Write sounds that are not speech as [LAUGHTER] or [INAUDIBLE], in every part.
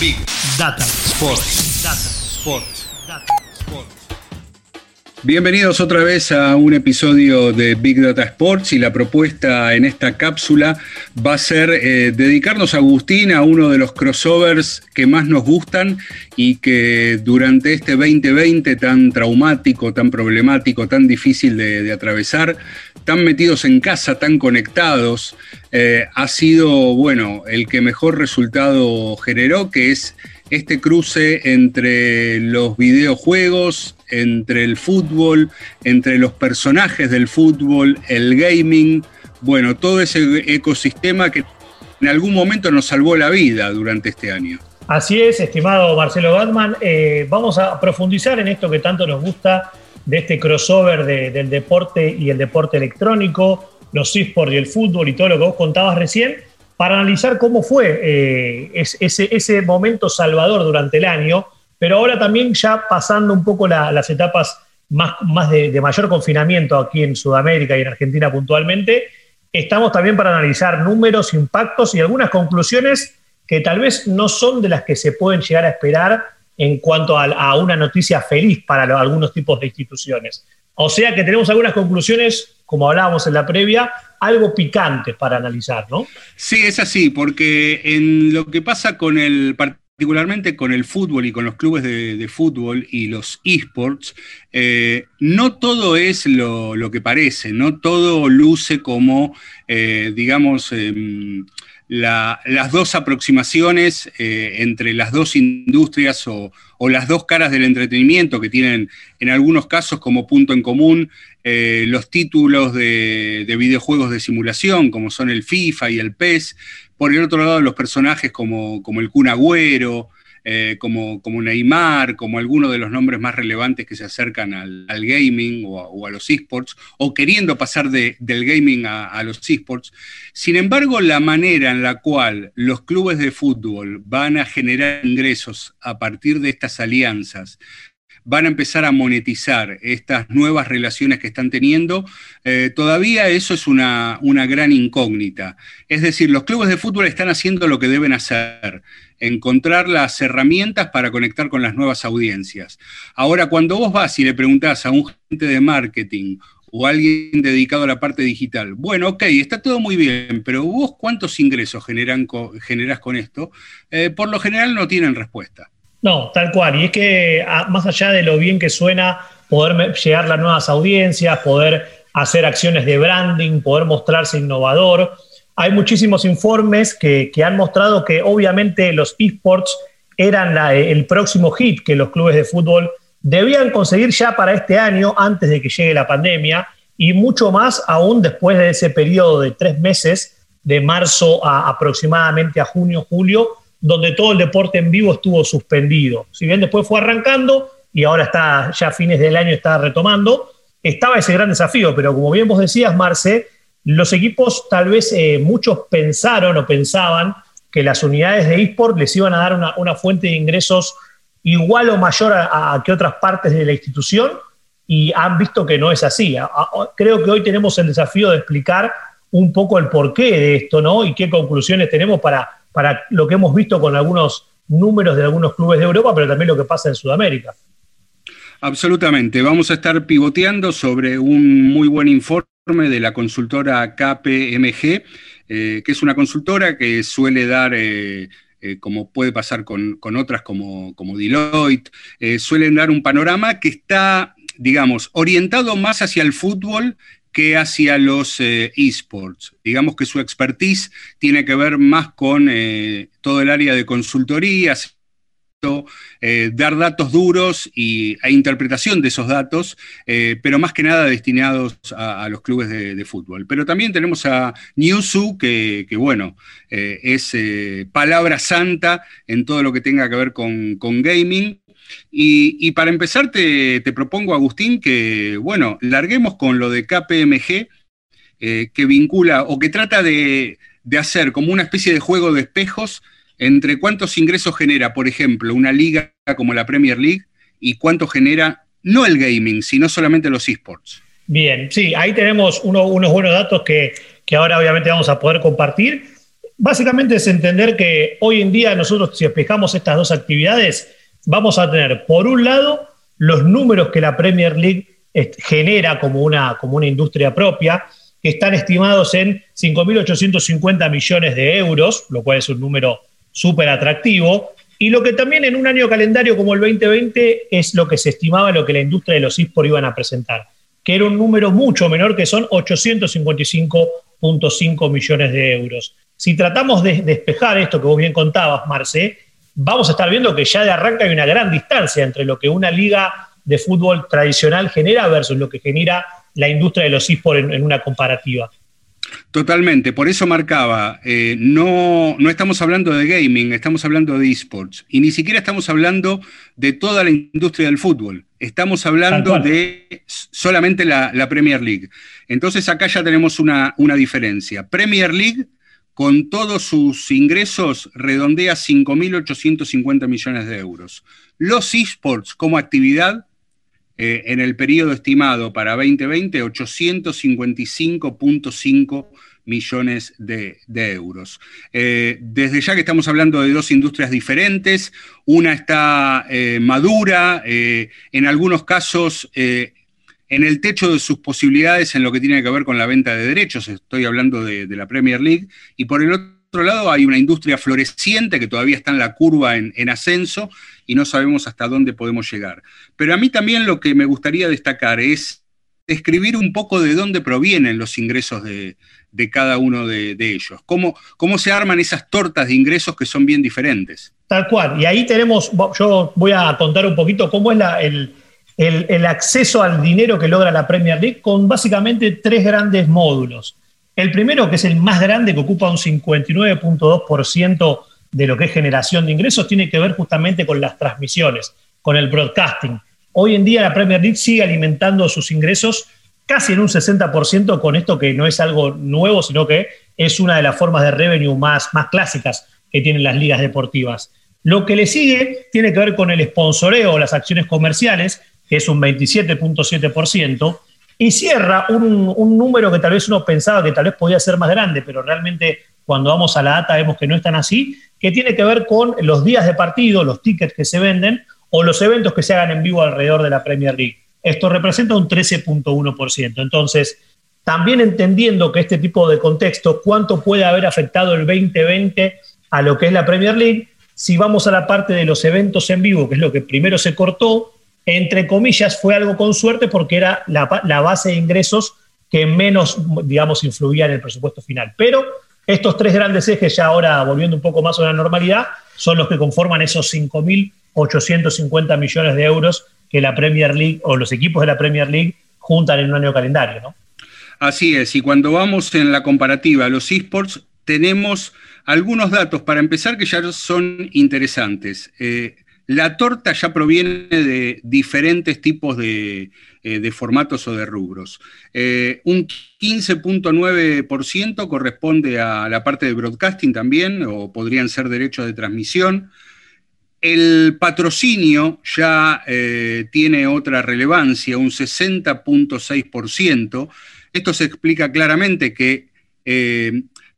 Big Data Sports. Data Sports. Data Sports. Bienvenidos otra vez a un episodio de Big Data Sports y la propuesta en esta cápsula va a ser eh, dedicarnos, Agustín, a uno de los crossovers que más nos gustan y que durante este 2020 tan traumático, tan problemático, tan difícil de, atravesar, tan metidos en casa, tan conectados, eh, ha sido, bueno, el que mejor resultado generó, que es este cruce entre los videojuegos, entre el fútbol, entre los personajes del fútbol, el gaming, bueno, todo ese ecosistema que en algún momento nos salvó la vida durante este año. Así es, estimado Marcelo Batman. Eh, vamos a profundizar en esto que tanto nos gusta de este crossover del deporte y el deporte electrónico, los esports y el fútbol y todo lo que vos contabas recién, para analizar cómo fue eh, ese, ese momento salvador durante el año pero ahora también ya pasando un poco las etapas más, más de, mayor confinamiento aquí en Sudamérica y en Argentina puntualmente, estamos también para analizar números, impactos y algunas conclusiones que tal vez no son de las que se pueden llegar a esperar en cuanto a, una noticia feliz para algunos tipos de instituciones. O sea que tenemos algunas conclusiones, como hablábamos en la previa, algo picantes para analizar, ¿no? Sí, es así, porque en lo que pasa con el particularmente con el fútbol y con los clubes de, fútbol y los esports, eh, no todo es lo, que parece, no todo luce como, eh, digamos, em, las dos aproximaciones eh, entre las dos industrias o, las dos caras del entretenimiento que tienen en algunos casos como punto en común los títulos de, de videojuegos de simulación, como son el FIFA y el PES, por el otro lado, los personajes como, como el Kun eh, como, como, Neymar, como algunos de los nombres más relevantes que se acercan al, gaming o a, los esports, o queriendo pasar del gaming a, los esports. Sin embargo, la manera en la cual los clubes de fútbol van a generar ingresos a partir de estas alianzas, van a empezar a monetizar estas nuevas relaciones que están teniendo, eh, todavía eso es una, una, gran incógnita. Es decir, los clubes de fútbol están haciendo lo que deben hacer, encontrar las herramientas para conectar con las nuevas audiencias. Ahora, cuando vos vas y le preguntás a un gente de marketing o a alguien dedicado a la parte digital, bueno, ok, está todo muy bien, pero vos cuántos ingresos generan, generás con esto, eh, por lo general no tienen respuesta. No, tal cual. Y es que más allá de lo bien que suena poder llegar a las nuevas audiencias, poder hacer acciones de branding, poder mostrarse innovador, hay muchísimos informes que, han mostrado que obviamente los esports eran el próximo hit que los clubes de fútbol debían conseguir ya para este año, antes de que llegue la pandemia, y mucho más aún después de ese periodo de tres meses, de marzo a aproximadamente a junio, julio, donde todo el deporte en vivo estuvo suspendido. Si bien después fue arrancando y ahora está ya a fines del año está retomando, estaba ese gran desafío, pero como bien vos decías, Marce, los equipos tal vez eh, muchos pensaron o pensaban que las unidades de eSport les iban a dar una, fuente de ingresos igual o mayor a, que otras partes de la institución y han visto que no es así. creo que hoy tenemos el desafío de explicar un poco el porqué de esto, ¿no? Y qué conclusiones tenemos para para lo que hemos visto con algunos números de algunos clubes de Europa, pero también lo que pasa en Sudamérica. Absolutamente. Vamos a estar pivoteando sobre un muy buen informe de la consultora KPMG, eh, que es una consultora que suele dar... Eh, eh, como puede pasar con, otras como, como Deloitte, suelen dar un panorama que está, digamos, orientado más hacia el fútbol que hacia los esports. Digamos que su expertise tiene que ver más con todo el área de consultoría, eh, dar datos duros y, e interpretación de esos datos, eh, pero más que nada destinados a, los clubes de, fútbol. Pero también tenemos a Newsu, que, bueno, eh, es palabra santa en todo lo que tenga que ver con, gaming. Y, para empezar, te, propongo, Agustín, que, bueno, larguemos con lo de KPMG, que vincula o que trata de, de hacer como una especie de juego de espejos entre cuántos ingresos genera, por ejemplo, una liga como la Premier League y cuánto genera no el gaming, sino solamente los esports. Bien, sí, ahí tenemos unos buenos datos que, ahora obviamente vamos a poder compartir. Básicamente es entender que hoy en día nosotros si espejamos estas dos actividades, vamos a tener por un lado los números que la Premier League genera como una, como una industria propia, que están estimados en 5.850 millones de euros, lo cual es un número súper atractivo. Y lo que también en un año calendario como el 2020 es lo que se estimaba lo que la industria de los esports iban a presentar, que era un número mucho menor que son 855.5 millones de euros. Si tratamos de despejar esto que vos bien contabas, Marce, vamos a estar viendo que ya de arranca hay una gran distancia entre lo que una liga de fútbol tradicional genera versus lo que genera la industria de los esports en una comparativa. Totalmente, por eso marcaba, eh, no, no estamos hablando de gaming, estamos hablando de esports. Y ni siquiera estamos hablando de toda la industria del fútbol, estamos hablando de solamente la, Premier League. Entonces acá ya tenemos una, una diferencia. Premier League, con todos sus ingresos, redondea 5.850 millones de euros. Los esports como actividad eh, en el periodo estimado para 2020 855.5 millones de, euros. Eh, desde ya que estamos hablando de dos industrias diferentes, una está eh, madura, en algunos casos en el techo de sus posibilidades en lo que tiene que ver con la venta de derechos, estoy hablando de, de la Premier League, y por el otro otro lado, hay una industria floreciente que todavía está en la curva en, ascenso y no sabemos hasta dónde podemos llegar. Pero a mí también lo que me gustaría destacar es describir un poco de dónde provienen los ingresos de, cada uno de, ellos, cómo, cómo se arman esas tortas de ingresos que son bien diferentes. Tal cual, y ahí tenemos, yo voy a contar un poquito cómo es el, el acceso al dinero que logra la Premier League con básicamente tres grandes módulos. El primero, que es el más grande, que ocupa un 59.2% de lo que es generación de ingresos, tiene que ver justamente con las transmisiones, con el broadcasting. Hoy en día la Premier League sigue alimentando sus ingresos casi en un 60% con esto que no es algo nuevo, sino que es una de las formas de revenue más, más clásicas que tienen las ligas deportivas. Lo que le sigue tiene que ver con el sponsoreo, las acciones comerciales, que es un 27.7%, y cierra un, número que tal vez uno pensaba que tal vez podía ser más grande, pero realmente cuando vamos a la data vemos que no es tan así, que tiene que ver con los días de partido, los tickets que se venden o los eventos que se hagan en vivo alrededor de la Premier League. Esto representa un 13.1%. Entonces, también entendiendo que este tipo de contexto, cuánto puede haber afectado el 2020 a lo que es la Premier League, si vamos a la parte de los eventos en vivo, que es lo que primero se cortó, entre comillas, fue algo con suerte porque era la, base de ingresos que menos, digamos, influía en el presupuesto final. Pero estos tres grandes ejes, ya ahora volviendo un poco más a la normalidad, son los que conforman esos 5.850 millones de euros que la Premier League o los equipos de la Premier League juntan en un año calendario, ¿no? Así es, y cuando vamos en la comparativa a los esports, tenemos algunos datos para empezar que ya son interesantes. Eh, la torta ya proviene de diferentes tipos de, eh, formatos o de rubros. Eh, un 15.9% corresponde a la parte de broadcasting también, o podrían ser derechos de transmisión. El patrocinio ya eh, tiene otra relevancia, un 60.6%. Esto se explica claramente que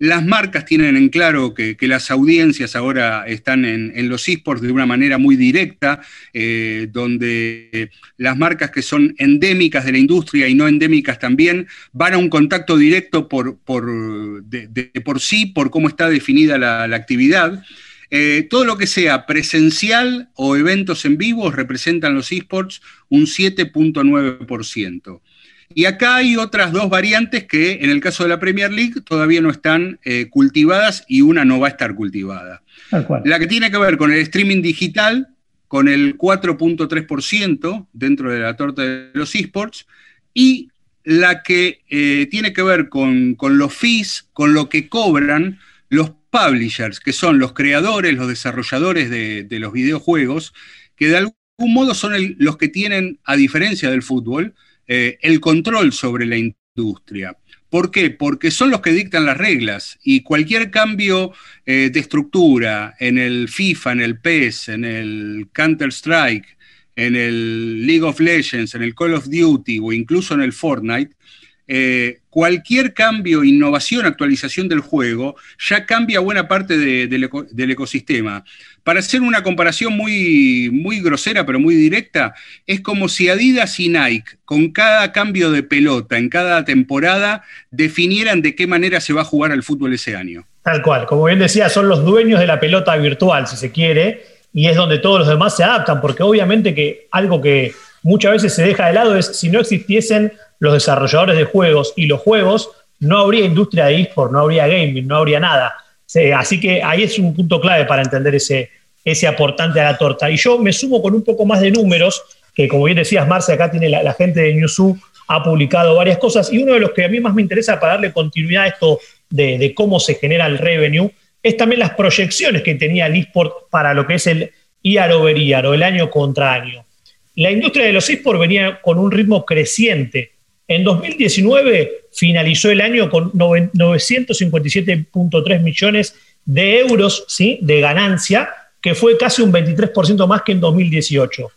las marcas tienen en claro que, las audiencias ahora están en, los esports de una manera muy directa, eh, donde las marcas que son endémicas de la industria y no endémicas también van a un contacto directo por, de, por sí, por cómo está definida la, actividad. Eh, todo lo que sea presencial o eventos en vivo representan los esports un 7.9%. Y acá hay otras dos variantes que en el caso de la Premier League todavía no están eh, cultivadas y una no va a estar cultivada. La que tiene que ver con el streaming digital, con el 4.3% dentro de la torta de los esports, y la que eh, tiene que ver con, los fees, con lo que cobran los publishers, que son los creadores, los desarrolladores de, los videojuegos, que de algún modo son los que tienen, a diferencia del fútbol, eh, el control sobre la industria. ¿Por qué? Porque son los que dictan las reglas y cualquier cambio eh, de estructura en el FIFA, en el PES, en el Counter-Strike, en el League of Legends, en el Call of Duty o incluso en el Fortnite, eh, cualquier cambio, innovación, actualización del juego ya cambia buena parte del ecosistema. Para hacer una comparación muy, muy grosera pero muy directa, es como si Adidas y Nike, con cada cambio de pelota en cada temporada, definieran de qué manera se va a jugar al fútbol ese año. Tal cual, como bien decía, son los dueños de la pelota virtual, si se quiere, y es donde todos los demás se adaptan, porque obviamente que algo que muchas veces se deja de lado es si no existiesen los desarrolladores de juegos y los juegos, no habría industria de eSport, no habría gaming, no habría nada. Así que ahí es un punto clave para entender ese, aportante a la torta. Y yo me sumo con un poco más de números, que como bien decías, Marce, acá tiene la, gente de Newzoo, ha publicado varias cosas, y uno de los que a mí más me interesa para darle continuidad a esto de, cómo se genera el revenue, es también las proyecciones que tenía el eSport para lo que es el year over year o el año contra año. La industria de los eSports venía con un ritmo creciente en 2019 finalizó el año con 957.3 millones de euros ¿sí? de ganancia, que fue casi un 23% más que en 2018.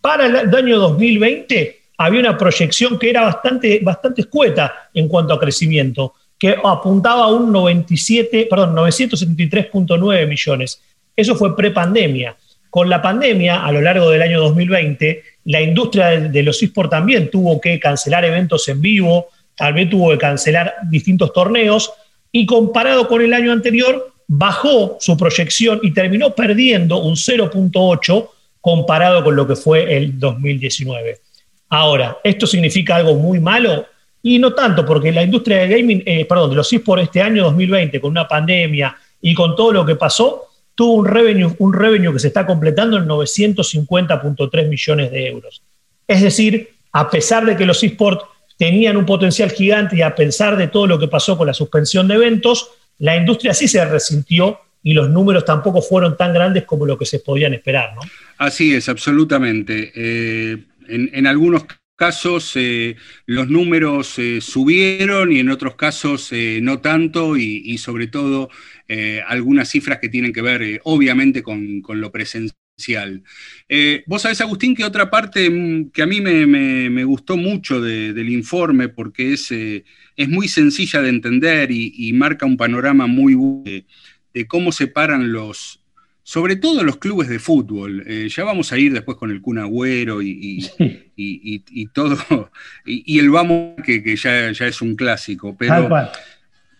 Para el año 2020 había una proyección que era bastante, bastante escueta en cuanto a crecimiento, que apuntaba a un 97, perdón, 973.9 millones. Eso fue prepandemia. Con la pandemia, a lo largo del año 2020, la industria de, los esports también tuvo que cancelar eventos en vivo, tal vez tuvo que cancelar distintos torneos, y comparado con el año anterior, bajó su proyección y terminó perdiendo un 0.8 comparado con lo que fue el 2019. Ahora, ¿esto significa algo muy malo? Y no tanto, porque la industria de gaming, eh, perdón, de los esports este año 2020, con una pandemia y con todo lo que pasó, tuvo un revenue, un revenue que se está completando en 950.3 millones de euros. Es decir, a pesar de que los esports tenían un potencial gigante y a pesar de todo lo que pasó con la suspensión de eventos, la industria sí se resintió y los números tampoco fueron tan grandes como lo que se podían esperar. ¿no? Así es, absolutamente. Eh, en, algunos casos eh, los números eh, subieron y en otros casos no tanto y sobre todo eh, algunas cifras que tienen que ver, eh, obviamente, con, lo presencial. Eh, vos sabés, Agustín, que otra parte mm, que a mí me, gustó mucho del informe, porque es, es, muy sencilla de entender y, marca un panorama muy bueno de, cómo se paran los, sobre todo los clubes de fútbol. ya vamos a ir después con el Kun Agüero y, y, todo, y, el vamos, que, ya, ya, es un clásico. Pero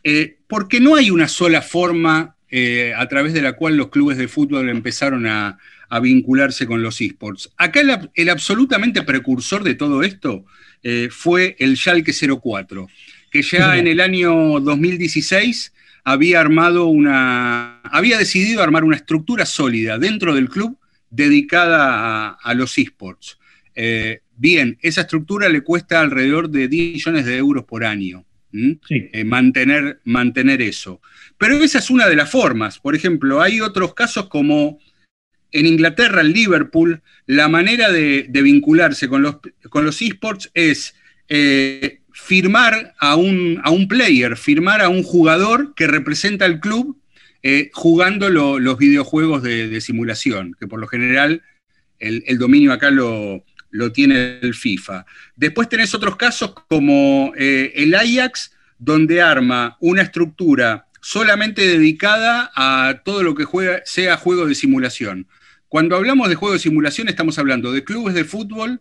eh, porque no hay una sola forma eh, a través de la cual los clubes de fútbol empezaron a, vincularse con los esports. Acá el, absolutamente precursor de todo esto eh, fue el Schalke 04, que ya en el año 2016 había armado una, había decidido armar una estructura sólida dentro del club dedicada a, los esports. bien, esa estructura le cuesta alrededor de 10 millones de euros por año. Eh, mantener, mantener eso. Pero esa es una de las formas. Por ejemplo, hay otros casos como en Inglaterra, en Liverpool, la manera de, vincularse con los, con los esports es eh, firmar a un, a un, player, firmar a un jugador que representa al club eh, jugando los videojuegos de, simulación, que por lo general el dominio acá lo, lo tiene el FIFA. Después tenés otros casos como eh, el Ajax, donde arma una estructura solamente dedicada a todo lo que juega, sea juego de simulación. Cuando hablamos de juego de simulación estamos hablando de clubes de fútbol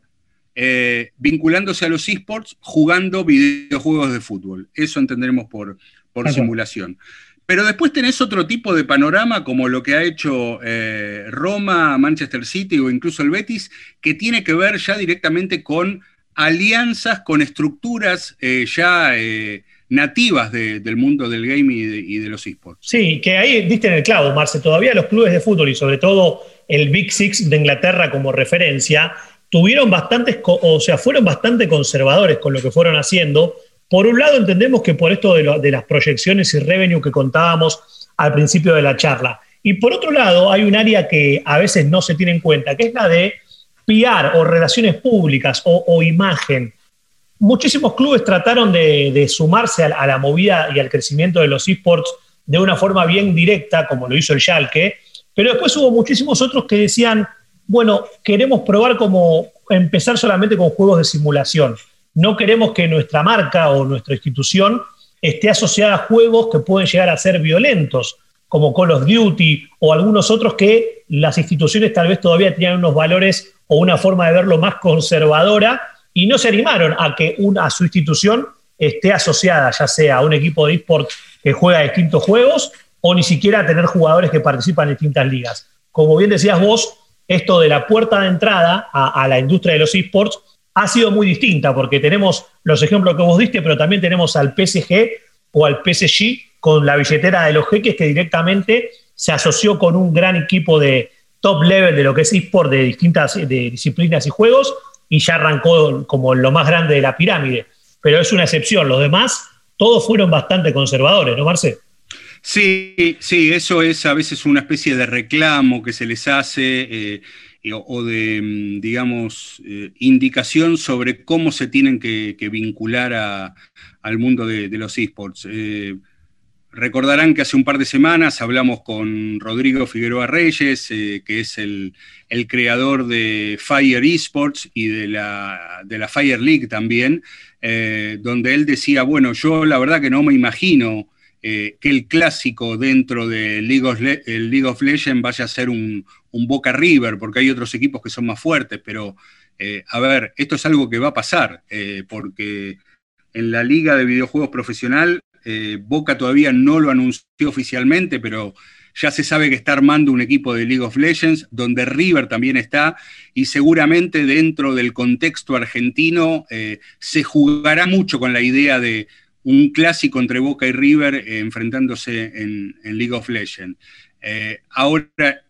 eh, vinculándose a los esports jugando videojuegos de fútbol. Eso entenderemos por, por simulación. Pero después tenés otro tipo de panorama como lo que ha hecho eh, Roma, Manchester City o incluso el Betis, que tiene que ver ya directamente con alianzas, con estructuras eh, ya eh, nativas del mundo del game y de, los esports. Sí, que ahí diste en el clavo, Marce. Todavía los clubes de fútbol y sobre todo el Big Six de Inglaterra como referencia, tuvieron bastantes, o sea, fueron bastante conservadores con lo que fueron haciendo. Por un lado, entendemos que por esto de, las proyecciones y revenue que contábamos al principio de la charla. Y por otro lado, hay un área que a veces no se tiene en cuenta, que es la de PR o relaciones públicas o, imagen. Muchísimos clubes trataron de, sumarse a, la movida y al crecimiento de los esports de una forma bien directa, como lo hizo el Schalke, pero después hubo muchísimos otros que decían, bueno, queremos probar como empezar solamente con juegos de simulación. No queremos que nuestra marca o nuestra institución esté asociada a juegos que pueden llegar a ser violentos, como Call of Duty o algunos otros que las instituciones tal vez todavía tenían unos valores o una forma de verlo más conservadora y no se animaron a que una, su institución esté asociada ya sea a un equipo de eSport que juega distintos juegos o ni siquiera a tener jugadores que participan en distintas ligas. Como bien decías vos, esto de la puerta de entrada a, la industria de los esports ha sido muy distinta porque tenemos los ejemplos que vos diste, pero también tenemos al PSG o al PSG con la billetera de los jeques que directamente se asoció con un gran equipo de, top level de lo que es eSport de distintas disciplinas y juegos y ya arrancó como lo más grande de la pirámide. Pero es una excepción, los demás todos fueron bastante conservadores, ¿no, Marce? Sí, sí, eso es a veces una especie de reclamo que se les hace eh, o de, mm, digamos, eh, indicación sobre cómo se tienen que, vincular al mundo de, los esports. Eh, Recordarán que hace un par de semanas hablamos con Rodrigo Figueroa Reyes, eh, que es el, creador de Fire Esports y de la, de la Fire League también, eh, donde él decía, bueno, yo la verdad que no me imagino eh, que el clásico dentro de League of, League of Legends vaya a ser un, un, Boca River, porque hay otros equipos que son más fuertes, pero a ver, esto es algo que va a pasar, porque en la liga de videojuegos profesional eh, Boca todavía no lo anunció oficialmente, pero ya se sabe que está armando un equipo de League of Legends, donde River también está, y seguramente dentro del contexto argentino eh, se jugará mucho con la idea de un clásico entre Boca y River eh, enfrentándose en, League of Legends. ahora,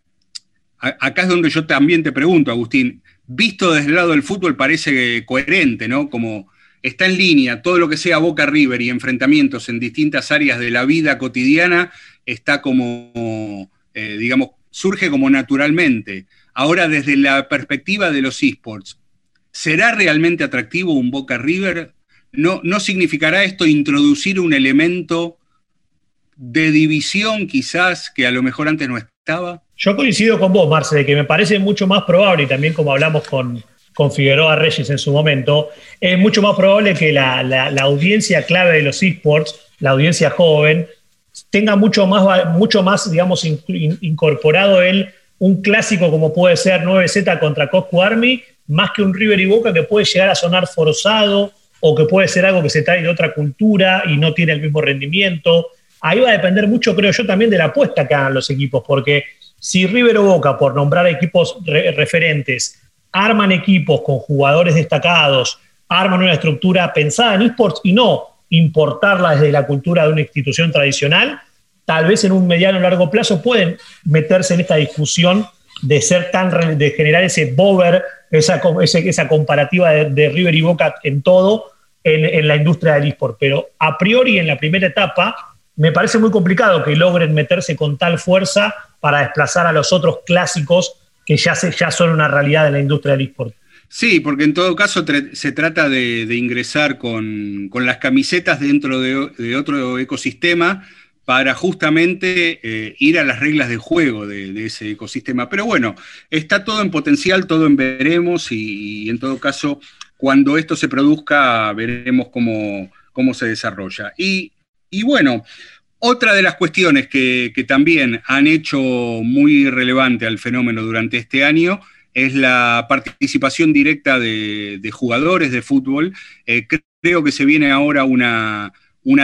acá es donde yo también te pregunto, Agustín, visto desde el lado del fútbol parece coherente, ¿no? Como está en línea, todo lo que sea Boca River y enfrentamientos en distintas áreas de la vida cotidiana está como, eh, digamos, surge como naturalmente. Ahora, desde la perspectiva de los esports, ¿será realmente atractivo un Boca River? ¿No, ¿No significará esto introducir un elemento de división quizás que a lo mejor antes no estaba? Yo coincido con vos, Marce, de que me parece mucho más probable, y también como hablamos con, con Figueroa Reyes en su momento, es mucho más probable que la, audiencia clave de los esports, la audiencia joven, tenga mucho más, mucho más digamos, incorporado él un clásico como puede ser 9Z contra Cosco Army, más que un River y Boca que puede llegar a sonar forzado o que puede ser algo que se trae de otra cultura y no tiene el mismo rendimiento. Ahí va a depender mucho, creo yo, también de la apuesta que hagan los equipos, porque si River o Boca, por nombrar equipos referentes, arman equipos con jugadores destacados, arman una estructura pensada en esports y no importarla desde la cultura de una institución tradicional, tal vez en un mediano o largo plazo pueden meterse en esta discusión de ser tan de generar ese bover, esa, esa comparativa de, River y Boca en todo en, la industria del eSport. Pero a priori, en la primera etapa, me parece muy complicado que logren meterse con tal fuerza para desplazar a los otros clásicos que ya, se, ya son una realidad en la industria del eSport. Sí, porque en todo caso se trata de, ingresar con, las camisetas dentro de, otro ecosistema para justamente eh, ir a las reglas de juego de, ese ecosistema. Pero bueno, está todo en potencial, todo en veremos y, en todo caso, cuando esto se produzca, veremos cómo, cómo se desarrolla. Y, y bueno, otra de las cuestiones que, también han hecho muy relevante al fenómeno durante este año es la participación directa de, jugadores de fútbol. Eh, creo que se viene ahora una,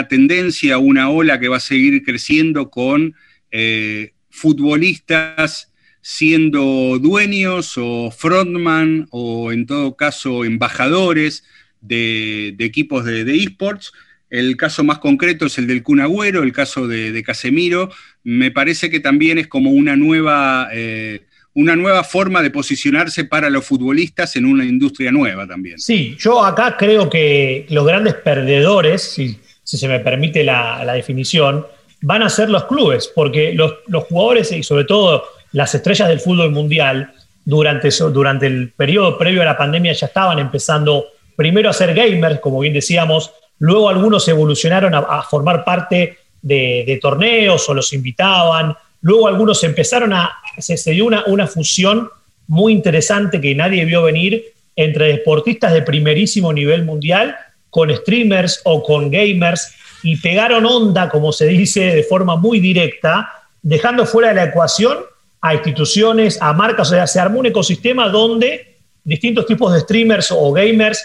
tendencia, una ola que va a seguir creciendo con eh, futbolistas siendo dueños o frontman o en todo caso embajadores de, equipos de esports El caso más concreto es el del Kun Agüero, el caso de, Casemiro. Me parece que también es como una nueva, eh, una nueva forma de posicionarse para los futbolistas en una industria nueva también. Sí, yo acá creo que los grandes perdedores, si, se me permite la, definición, van a ser los clubes, porque los, jugadores y sobre todo las estrellas del fútbol mundial, durante, durante el periodo previo a la pandemia ya estaban empezando primero a ser gamers, como bien decíamos, Luego algunos evolucionaron a, formar parte de, torneos o los invitaban. Luego algunos empezaron a, se, dio una, una fusión muy interesante que nadie vio venir entre deportistas de primerísimo nivel mundial con streamers o con gamers y pegaron onda, como se dice, de forma muy directa, dejando fuera de la ecuación a instituciones, a marcas, o sea, se armó un ecosistema donde distintos tipos de streamers o gamers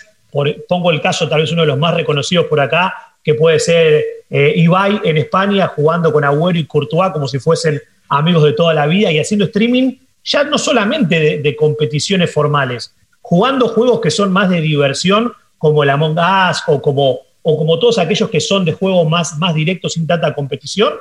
pongo el caso, tal vez uno de los más reconocidos por acá, que puede ser eh, Ibai en España jugando con Agüero y Courtois como si fuesen amigos de toda la vida y haciendo streaming ya no solamente de, competiciones formales, jugando juegos que son más de diversión como el Among Us o como, o como todos aquellos que son de juegos más, más directos sin tanta competición,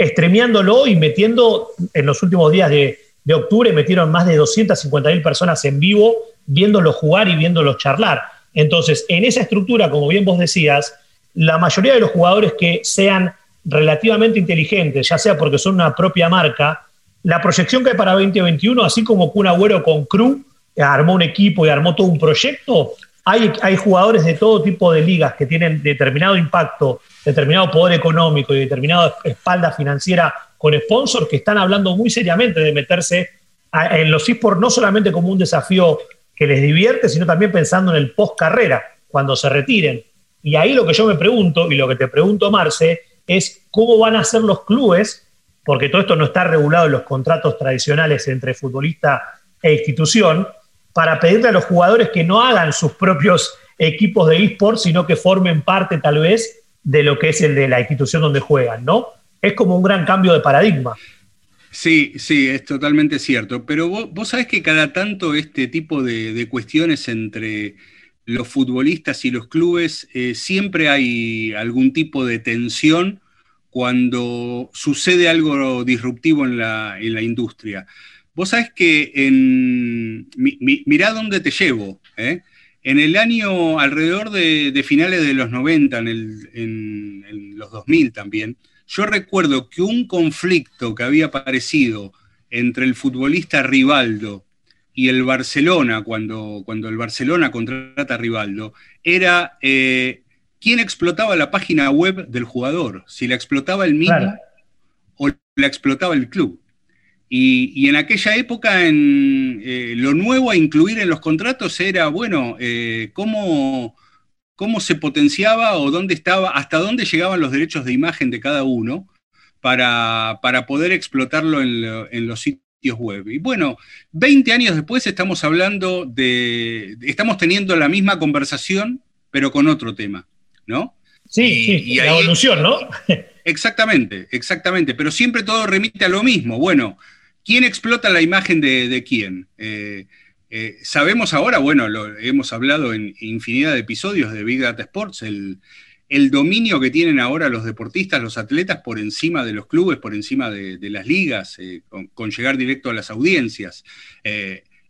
streameándolo y metiendo en los últimos días de, octubre, metieron más de 250.000 personas en vivo viéndolos jugar y viéndolos charlar. Entonces, en esa estructura, como bien vos decías, la mayoría de los jugadores que sean relativamente inteligentes, ya sea porque son una propia marca, la proyección que hay para 2021, así como Kun Agüero con Crew armó un equipo y armó todo un proyecto, hay, hay jugadores de todo tipo de ligas que tienen determinado impacto, determinado poder económico y determinada espalda financiera con sponsors que están hablando muy seriamente de meterse en los esports no solamente como un desafío que les divierte, sino también pensando en el post carrera, cuando se retiren. Y ahí lo que yo me pregunto, y lo que te pregunto, Marce, es cómo van a ser los clubes, porque todo esto no está regulado en los contratos tradicionales entre futbolista e institución, para pedirle a los jugadores que no hagan sus propios equipos de esports, sino que formen parte tal vez de lo que es el de la institución donde juegan, ¿no? Es como un gran cambio de paradigma. Sí, sí, es totalmente cierto. Pero vos, sabés que cada tanto este tipo de, cuestiones entre los futbolistas y los clubes, eh, siempre hay algún tipo de tensión cuando sucede algo disruptivo en la, industria. Vos sabés que en. mirá dónde te llevo. ¿eh? En el año alrededor de, finales de los 90, en, en los 2000 también, yo recuerdo que un conflicto que había aparecido entre el futbolista Rivaldo y el Barcelona, cuando, cuando el Barcelona contrata a Rivaldo, era eh, quién explotaba la página web del jugador, si la explotaba el mismo o la explotaba el club. Y, en aquella época en, eh, lo nuevo a incluir en los contratos era, bueno, eh, cómo cómo se potenciaba o dónde estaba, hasta dónde llegaban los derechos de imagen de cada uno para, poder explotarlo en, los sitios web. Y bueno, 20 años después estamos hablando de, estamos teniendo la misma conversación, pero con otro tema, ¿no? Sí, sí, y la evolución, ¿no? [LAUGHS] Exactamente, exactamente, pero siempre todo remite a lo mismo. Bueno, ¿quién explota la imagen de, quién? Eh, eh, sabemos ahora, bueno, lo hemos hablado en infinidad de episodios de Big Data Sports, el, dominio que tienen ahora los deportistas, los atletas por encima de los clubes, por encima de, las ligas, eh, con, llegar directo a las audiencias.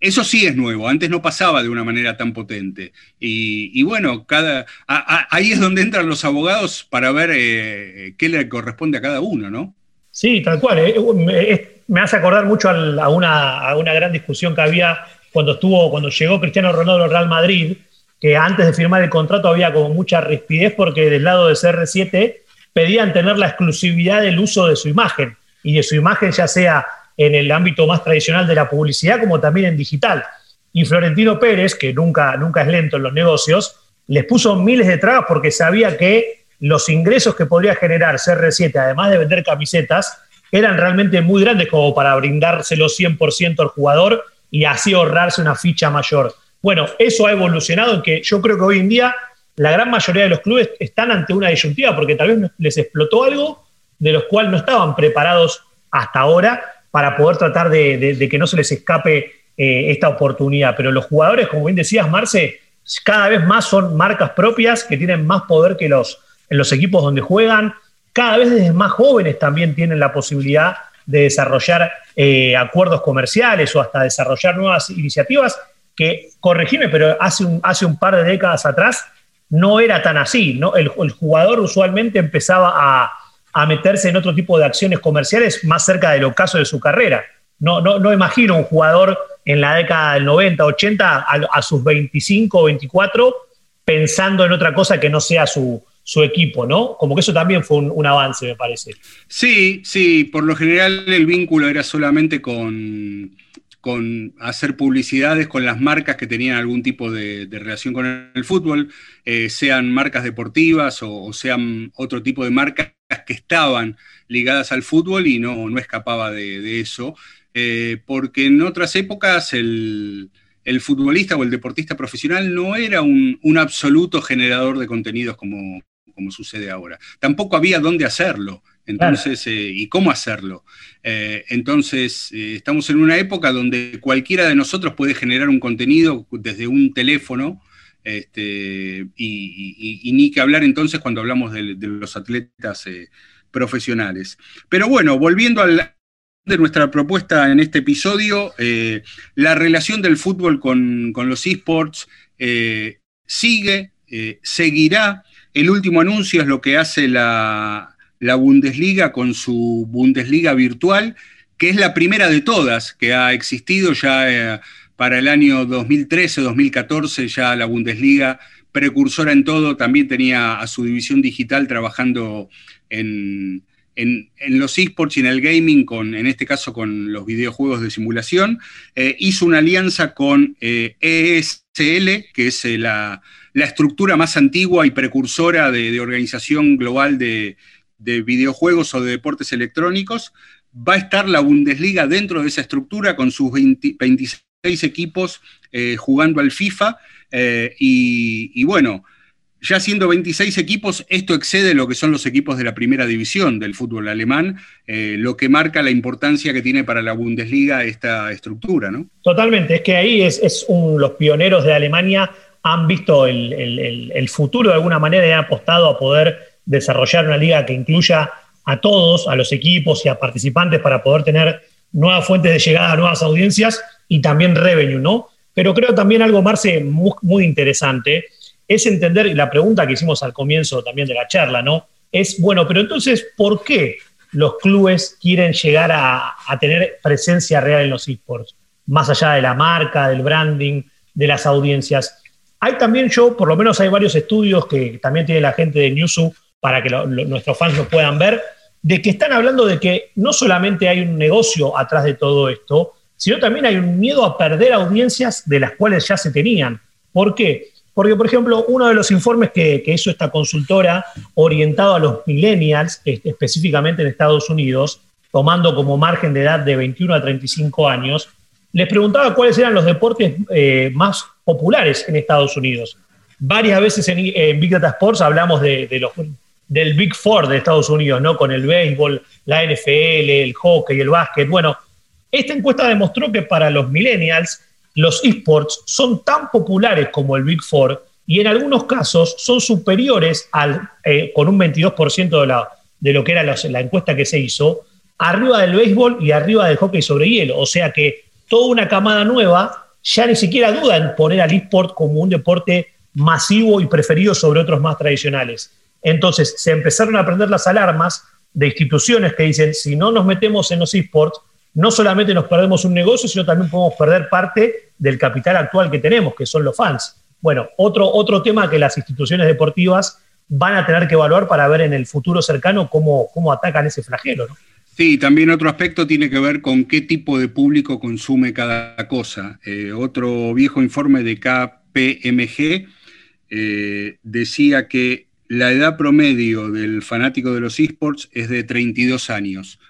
Eso sí es nuevo, antes no pasaba de una manera tan potente. Y, bueno, cada, ahí es donde entran los abogados para ver qué le corresponde a cada uno, ¿no? Sí, tal cual. Me hace acordar mucho a, una, a una gran discusión que había cuando estuvo, cuando llegó Cristiano Ronaldo al Real Madrid, que antes de firmar el contrato había como mucha rispidez porque del lado de CR7 pedían tener la exclusividad del uso de su imagen y de su imagen ya sea en el ámbito más tradicional de la publicidad como también en digital. Y Florentino Pérez, que nunca, nunca es lento en los negocios, les puso miles de trabas porque sabía que los ingresos que podría generar CR7, además de vender camisetas, eran realmente muy grandes como para brindárselo 100% al jugador y así ahorrarse una ficha mayor. Bueno, eso ha evolucionado en que yo creo que hoy en día la gran mayoría de los clubes están ante una disyuntiva porque tal vez les explotó algo de los cuales no estaban preparados hasta ahora para poder tratar de, que no se les escape eh, esta oportunidad. Pero los jugadores, como bien decías, Marce, cada vez más son marcas propias que tienen más poder que los, en los equipos donde juegan. Cada vez desde más jóvenes también tienen la posibilidad de desarrollar eh, acuerdos comerciales o hasta desarrollar nuevas iniciativas que, corregime, pero hace un, hace un par de décadas atrás no era tan así. ¿no? El, jugador usualmente empezaba a, meterse en otro tipo de acciones comerciales más cerca del ocaso de su carrera. No, no, no imagino un jugador en la década del 90, 80, a, sus 25 o 24, pensando en otra cosa que no sea su, su equipo, ¿no? Como que eso también fue un, avance, me parece. Sí, sí, por lo general el vínculo era solamente con, con hacer publicidades con las marcas que tenían algún tipo de, relación con el fútbol, eh, sean marcas deportivas o, sean otro tipo de marcas que estaban ligadas al fútbol y no, no escapaba de, eso, eh, porque en otras épocas el, futbolista o el deportista profesional no era un, un absoluto generador de contenidos como, como sucede ahora. Tampoco había dónde hacerlo. Entonces, eh, ¿y cómo hacerlo? Eh, entonces, eh, estamos en una época donde cualquiera de nosotros puede generar un contenido desde un teléfono, este, y, ni que hablar entonces cuando hablamos de, los atletas profesionales. Pero bueno, volviendo a de nuestra propuesta en este episodio, la relación del fútbol con, con los esports sigue, seguirá. El último anuncio es lo que hace la, Bundesliga con su Bundesliga virtual, que es la primera de todas que ha existido ya eh, para el año 2013-2014, ya la Bundesliga precursora en todo, también tenía a su división digital trabajando en, los esports y en el gaming, con, en este caso con los videojuegos de simulación. Eh, hizo una alianza con ESL, eh, e que es la, estructura más antigua y precursora de organización global de, de videojuegos o de deportes electrónicos. Va a estar la Bundesliga dentro de esa estructura con sus 26 equipos eh, jugando al FIFA. Eh, y, bueno, ya siendo 26 equipos, esto excede lo que son los equipos de la primera división del fútbol alemán, eh, lo que marca la importancia que tiene para la Bundesliga esta estructura, ¿no? Totalmente, es que ahí es, los pioneros de Alemania han visto el, futuro de alguna manera y han apostado a poder desarrollar una liga que incluya a todos, a los equipos y a participantes para poder tener nuevas fuentes de llegada, nuevas audiencias y también revenue, ¿no? Pero creo también algo, Marce, muy, interesante, es entender, y la pregunta que hicimos al comienzo también de la charla, ¿no? Es, bueno, pero entonces, ¿por qué los clubes quieren llegar a, a tener presencia real en los esports? Más allá de la marca, del branding, de las audiencias. Hay también yo, por lo menos hay varios estudios que también tiene la gente de Newsu para que nuestros fans lo puedan ver, de que están hablando de que no solamente hay un negocio atrás de todo esto, sino también hay un miedo a perder audiencias de las cuales ya se tenían. ¿Por qué? Porque, por ejemplo, uno de los informes que, hizo esta consultora orientado a los millennials, específicamente en Estados Unidos, tomando como margen de edad de 21 a 35 años, les preguntaba cuáles eran los deportes eh, más populares en Estados Unidos. Varias veces en, Big Data Sports hablamos de, los del Big Four de Estados Unidos, ¿no? Con el béisbol, la NFL, el hockey, el básquet. Bueno, esta encuesta demostró que para los millennials los esports son tan populares como el Big Four y en algunos casos son superiores al, eh, con un 22% de, de lo que era la, encuesta que se hizo, arriba del béisbol y arriba del hockey sobre hielo. O sea que toda una camada nueva ya ni siquiera duda en poner al esport como un deporte masivo y preferido sobre otros más tradicionales. Entonces se empezaron a prender las alarmas de instituciones que dicen, si no nos metemos en los esports, no solamente nos perdemos un negocio, sino también podemos perder parte del capital actual que tenemos, que son los fans. Bueno, otro, otro tema que las instituciones deportivas van a tener que evaluar para ver en el futuro cercano cómo, cómo atacan ese flagelo. Sí, también otro aspecto tiene que ver con qué tipo de público consume cada cosa. Eh, otro viejo informe de KPMG eh, decía que la edad promedio del fanático de los esports es de 32 años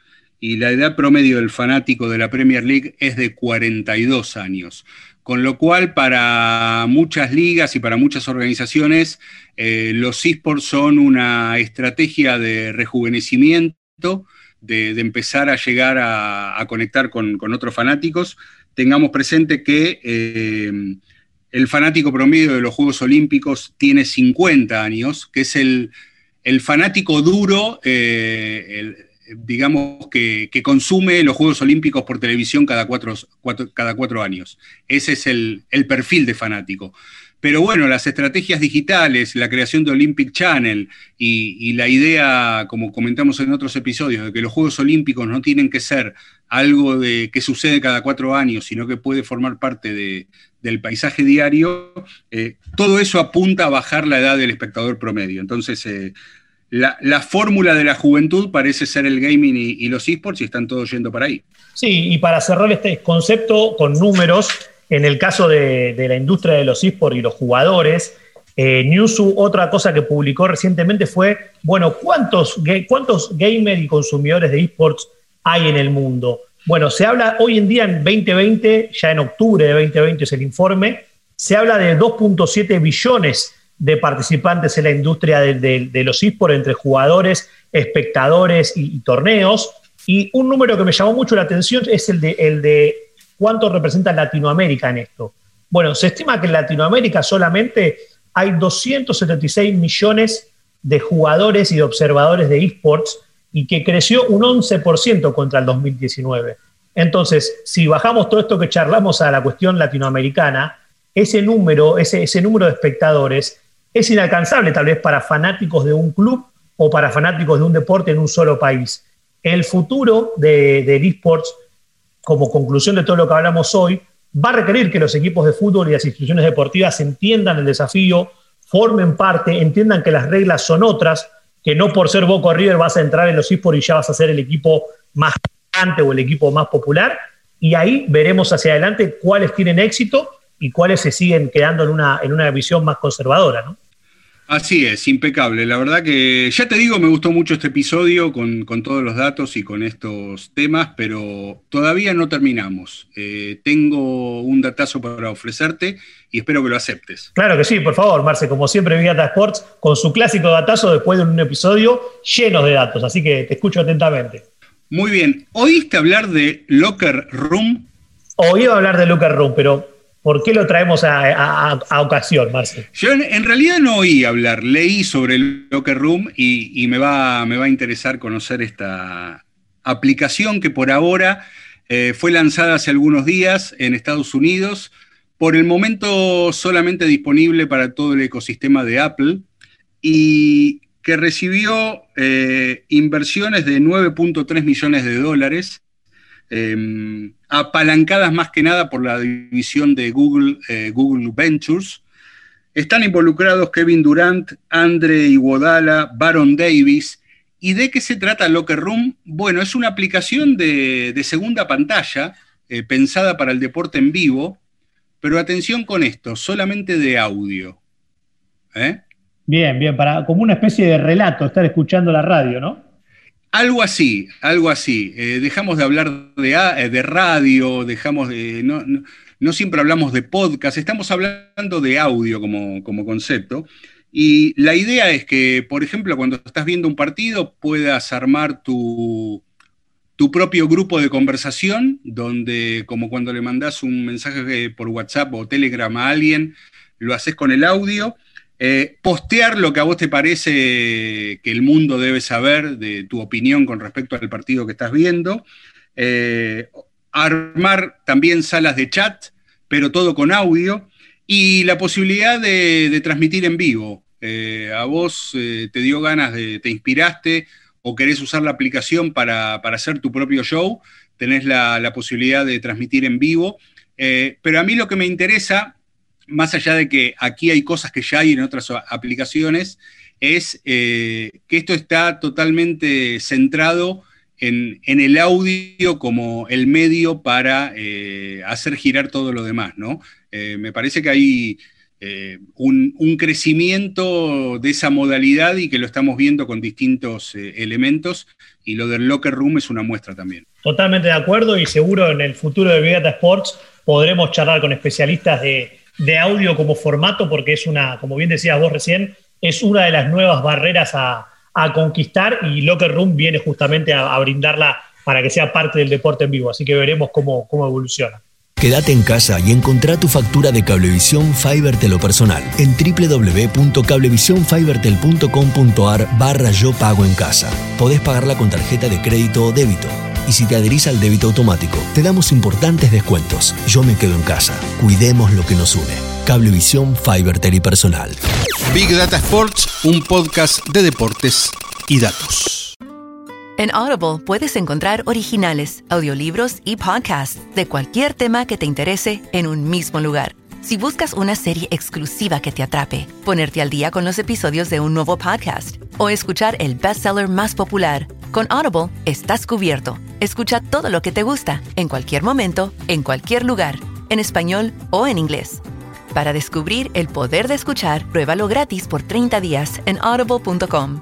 y la edad promedio del fanático de la Premier League es de 42 años. Con lo cual, para muchas ligas y para muchas organizaciones, eh, los esports son una estrategia de rejuvenecimiento, de, empezar a llegar a, conectar con, otros fanáticos. Tengamos presente que eh, el fanático promedio de los Juegos Olímpicos tiene 50 años, que es el, el fanático duro, eh, digamos, que, consume los Juegos Olímpicos por televisión cada cuatro, cada cuatro años. Ese es el, perfil de fanático. Pero bueno, las estrategias digitales, la creación de Olympic Channel y, la idea, como comentamos en otros episodios, de que los Juegos Olímpicos no tienen que ser algo de, que sucede cada cuatro años, sino que puede formar parte del paisaje diario, eh, todo eso apunta a bajar la edad del espectador promedio. Entonces, eh, la, fórmula de la juventud parece ser el gaming y, los esports y están todos yendo para ahí. Sí, y para cerrar este concepto con números, en el caso de, la industria de los esports y los jugadores, eh, Newsu, otra cosa que publicó recientemente fue, bueno, ¿cuántos, ¿cuántos gamers y consumidores de esports hay en el mundo? Bueno, se habla hoy en día en 2020, ya en octubre de 2020 es el informe, se habla de 2.7 billones de participantes en la industria de, los esports entre jugadores, espectadores y, torneos. Y un número que me llamó mucho la atención es el de, el de cuánto representa Latinoamérica en esto. Bueno, se estima que en Latinoamérica solamente hay 276 millones de jugadores y de observadores de esports y que creció un 11% contra el 2019. Entonces, si bajamos todo esto que charlamos a la cuestión latinoamericana, ese número, ese, número de espectadores es inalcanzable tal vez para fanáticos de un club o para fanáticos de un deporte en un solo país. El futuro del de esports, como conclusión de todo lo que hablamos hoy, va a requerir que los equipos de fútbol y las instituciones deportivas entiendan el desafío, formen parte, entiendan que las reglas son otras, que no por ser Boca River vas a entrar en los esports y ya vas a ser el equipo más grande o el equipo más popular. Y ahí veremos hacia adelante cuáles tienen éxito y cuáles se siguen quedando en una, en una visión más conservadora, ¿no? Así es, impecable. La verdad que ya te digo, me gustó mucho este episodio con, todos los datos y con estos temas, pero todavía no terminamos. Eh, tengo un datazo para ofrecerte y espero que lo aceptes. Claro que sí, por favor, Marce, como siempre, Vigata Sports, con su clásico datazo después de un episodio lleno de datos, así que te escucho atentamente. Muy bien, ¿oíste hablar de Locker Room? Oí hablar de Locker Room, pero ¿Por qué lo traemos a, ocasión, Marcel? Yo en, realidad no oí hablar, leí sobre el Locker Room y, me, va, me va a interesar conocer esta aplicación que por ahora eh, fue lanzada hace algunos días en Estados Unidos, por el momento solamente disponible para todo el ecosistema de Apple y que recibió eh, inversiones de 9.3 millones de dólares Em, apalancadas más que nada por la división de Google, eh, Google Ventures. Están involucrados Kevin Durant, Andre Iguodala, Baron Davis. ¿Y de qué se trata Locker Room? Bueno, es una aplicación de, segunda pantalla eh, pensada para el deporte en vivo, pero atención con esto, solamente de audio. ¿Eh? Bien, bien, para, como una especie de relato, estar escuchando la radio, ¿no? Algo así, algo así. Eh, dejamos de hablar de, eh, de radio, dejamos de. No, siempre hablamos de podcast, estamos hablando de audio como, como, concepto. Y la idea es que, por ejemplo, cuando estás viendo un partido, puedas armar tu, tu propio grupo de conversación, donde, como cuando le mandas un mensaje por WhatsApp o Telegram a alguien, lo haces con el audio eh, postear lo que a vos te parece que el mundo debe saber de tu opinión con respecto al partido que estás viendo. Eh, armar también salas de chat, pero todo con audio. Y la posibilidad de, transmitir en vivo. Eh, a vos te dio ganas de, te inspiraste o querés usar la aplicación para, hacer tu propio show, tenés la, la posibilidad de transmitir en vivo. pero a mí lo que me interesa más allá de que aquí hay cosas que ya hay en otras aplicaciones, es eh, que esto está totalmente centrado en, el audio como el medio para eh, hacer girar todo lo demás, ¿no? Eh, me parece que hay un, un, crecimiento de esa modalidad y que lo estamos viendo con distintos elementos y lo del locker room es una muestra también. Totalmente de acuerdo y seguro en el futuro de Big Sports podremos charlar con especialistas de de audio como formato, porque es una, como bien decías vos recién, es una de las nuevas barreras a, conquistar y Locker Room viene justamente a, brindarla para que sea parte del deporte en vivo. Así que veremos cómo, cómo evoluciona. Quédate en casa y encontrá tu factura de Cablevisión Fibertel o personal en www.cablevisionfibertel.com.ar barra yo pago en casa. Podés pagarla con tarjeta de crédito o débito. Y si te adherís al débito automático, te damos importantes descuentos. Yo me quedo en casa. Cuidemos lo que nos une. Cablevisión Fibertel y personal. Big Data Sports, un podcast de deportes y datos. En Audible puedes encontrar originales, audiolibros y podcasts de cualquier tema que te interese en un mismo lugar. Si buscas una serie exclusiva que te atrape, ponerte al día con los episodios de un nuevo podcast o escuchar el bestseller más popular, con Audible estás cubierto. Escucha todo lo que te gusta, en cualquier momento, en cualquier lugar, en español o en inglés. Para descubrir el poder de escuchar, pruébalo gratis por 30 días en audible.com